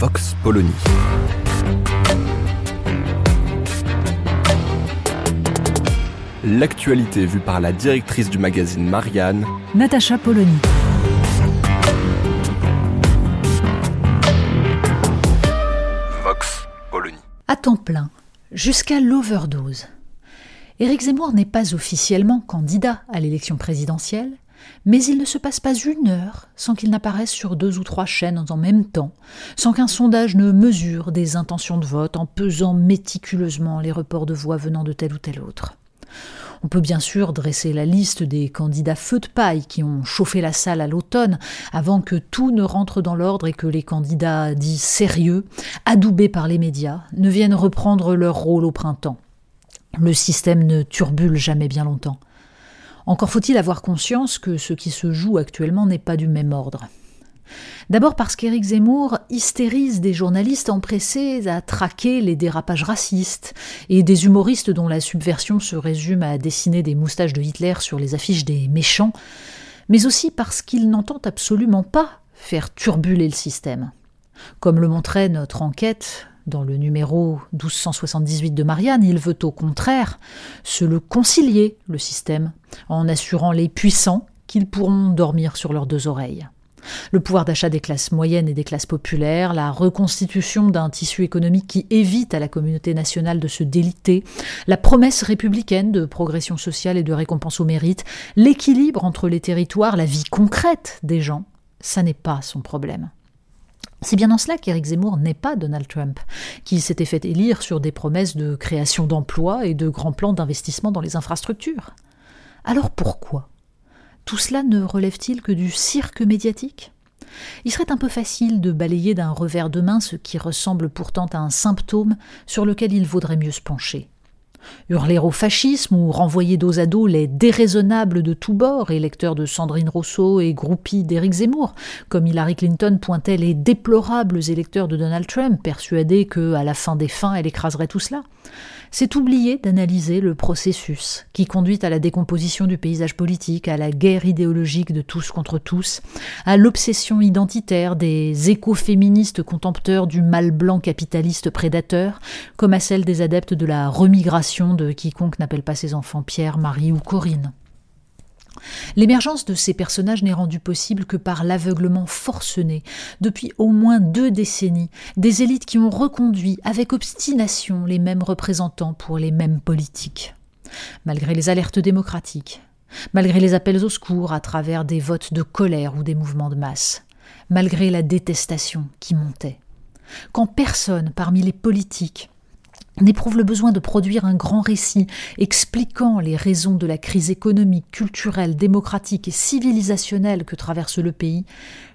Vox Polony. L'actualité vue par la directrice du magazine Marianne, Natacha Polony. Vox Polony. À temps plein, jusqu'à l'overdose. Éric Zemmour n'est pas officiellement candidat à l'élection présidentielle, mais il ne se passe pas une heure sans qu'il n'apparaisse sur deux ou trois chaînes en même temps, sans qu'un sondage ne mesure des intentions de vote en pesant méticuleusement les reports de voix venant de tel ou tel autre. On peut bien sûr dresser la liste des candidats feu de paille qui ont chauffé la salle à l'automne avant que tout ne rentre dans l'ordre et que les candidats dits sérieux, adoubés par les médias, ne viennent reprendre leur rôle au printemps. Le système ne turbule jamais bien longtemps. Encore faut-il avoir conscience que ce qui se joue actuellement n'est pas du même ordre. D'abord parce qu'Éric Zemmour hystérise des journalistes empressés à traquer les dérapages racistes et des humoristes dont la subversion se résume à dessiner des moustaches de Hitler sur les affiches des méchants, mais aussi parce qu'il n'entend absolument pas faire turbuler le système. Comme le montrait notre enquête dans le numéro 1278 de Marianne, il veut au contraire se le concilier, le système, en assurant les puissants qu'ils pourront dormir sur leurs deux oreilles. Le pouvoir d'achat des classes moyennes et des classes populaires, la reconstitution d'un tissu économique qui évite à la communauté nationale de se déliter, la promesse républicaine de progression sociale et de récompense au mérite, l'équilibre entre les territoires, la vie concrète des gens, ça n'est pas son problème. C'est bien en cela qu'Éric Zemmour n'est pas Donald Trump, qui s'était fait élire sur des promesses de création d'emplois et de grands plans d'investissement dans les infrastructures. Alors pourquoi? Tout cela ne relève-t-il que du cirque médiatique? Il serait un peu facile de balayer d'un revers de main ce qui ressemble pourtant à un symptôme sur lequel il vaudrait mieux se pencher. Hurler au fascisme ou renvoyer dos à dos les déraisonnables de tous bords, électeurs de Sandrine Rousseau et groupies d'Éric Zemmour, comme Hillary Clinton pointait les déplorables électeurs de Donald Trump, persuadés que, à la fin des fins, elle écraserait tout cela. C'est oublier d'analyser le processus qui conduit à la décomposition du paysage politique, à la guerre idéologique de tous contre tous, à l'obsession identitaire des écoféministes contempteurs du mal blanc capitaliste prédateur, comme à celle des adeptes de la remigration de quiconque n'appelle pas ses enfants Pierre, Marie ou Corinne. L'émergence de ces personnages n'est rendue possible que par l'aveuglement forcené, depuis au moins deux décennies, des élites qui ont reconduit avec obstination les mêmes représentants pour les mêmes politiques. Malgré les alertes démocratiques, malgré les appels au secours à travers des votes de colère ou des mouvements de masse, malgré la détestation qui montait. Quand personne parmi les politiques n'éprouve le besoin de produire un grand récit expliquant les raisons de la crise économique, culturelle, démocratique et civilisationnelle que traverse le pays,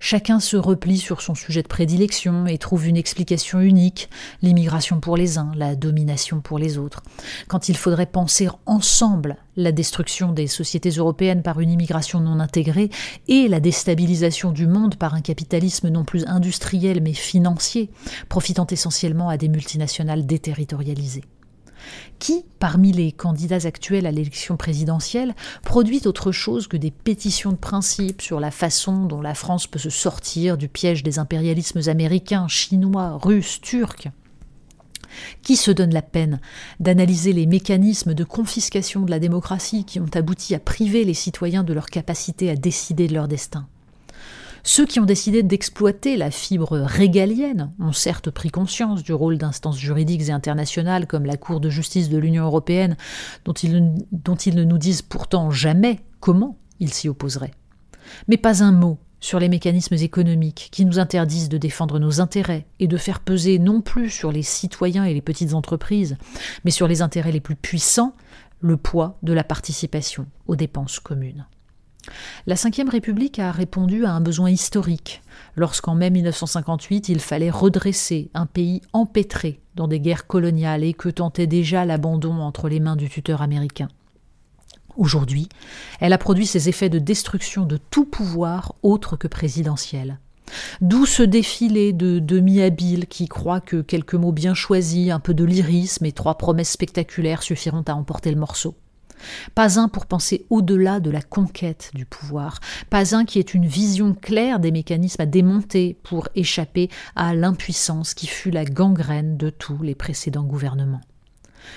chacun se replie sur son sujet de prédilection et trouve une explication unique, l'immigration pour les uns, la domination pour les autres. Quand il faudrait penser ensemble la destruction des sociétés européennes par une immigration non intégrée et la déstabilisation du monde par un capitalisme non plus industriel mais financier, profitant essentiellement à des multinationales déterritorialisées. Qui, parmi les candidats actuels à l'élection présidentielle, produit autre chose que des pétitions de principe sur la façon dont la France peut se sortir du piège des impérialismes américains, chinois, russes, turcs? Qui se donne la peine d'analyser les mécanismes de confiscation de la démocratie qui ont abouti à priver les citoyens de leur capacité à décider de leur destin? Ceux qui ont décidé d'exploiter la fibre régalienne ont certes pris conscience du rôle d'instances juridiques et internationales comme la Cour de justice de l'Union européenne, dont ils, ne nous disent pourtant jamais comment ils s'y opposeraient. Mais pas un mot sur les mécanismes économiques qui nous interdisent de défendre nos intérêts et de faire peser non plus sur les citoyens et les petites entreprises, mais sur les intérêts les plus puissants, le poids de la participation aux dépenses communes. La Ve République a répondu à un besoin historique, lorsqu'en mai 1958 il fallait redresser un pays empêtré dans des guerres coloniales et que tentait déjà l'abandon entre les mains du tuteur américain. Aujourd'hui, elle a produit ses effets de destruction de tout pouvoir autre que présidentiel. D'où ce défilé de demi-habiles qui croient que quelques mots bien choisis, un peu de lyrisme et trois promesses spectaculaires suffiront à emporter le morceau. Pas un pour penser au-delà de la conquête du pouvoir, pas un qui ait une vision claire des mécanismes à démonter pour échapper à l'impuissance qui fut la gangrène de tous les précédents gouvernements.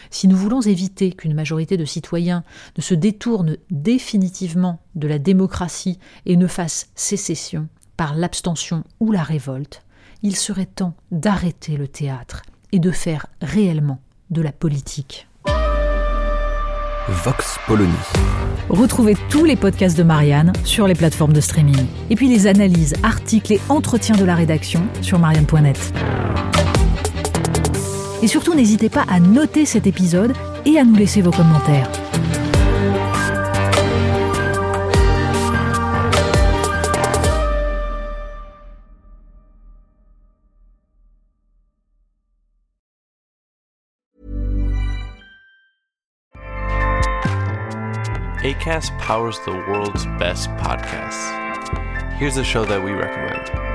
Si nous voulons éviter qu'une majorité de citoyens ne se détourne définitivement de la démocratie et ne fasse sécession par l'abstention ou la révolte, il serait temps d'arrêter le théâtre et de faire réellement de la politique. Vox Polony. Retrouvez tous les podcasts de Marianne sur les plateformes de streaming. Et puis les analyses, articles et entretiens de la rédaction sur marianne.net. Et surtout, n'hésitez pas à noter cet épisode et à nous laisser vos commentaires. ACAST powers the world's best podcasts. Here's a show that we recommend.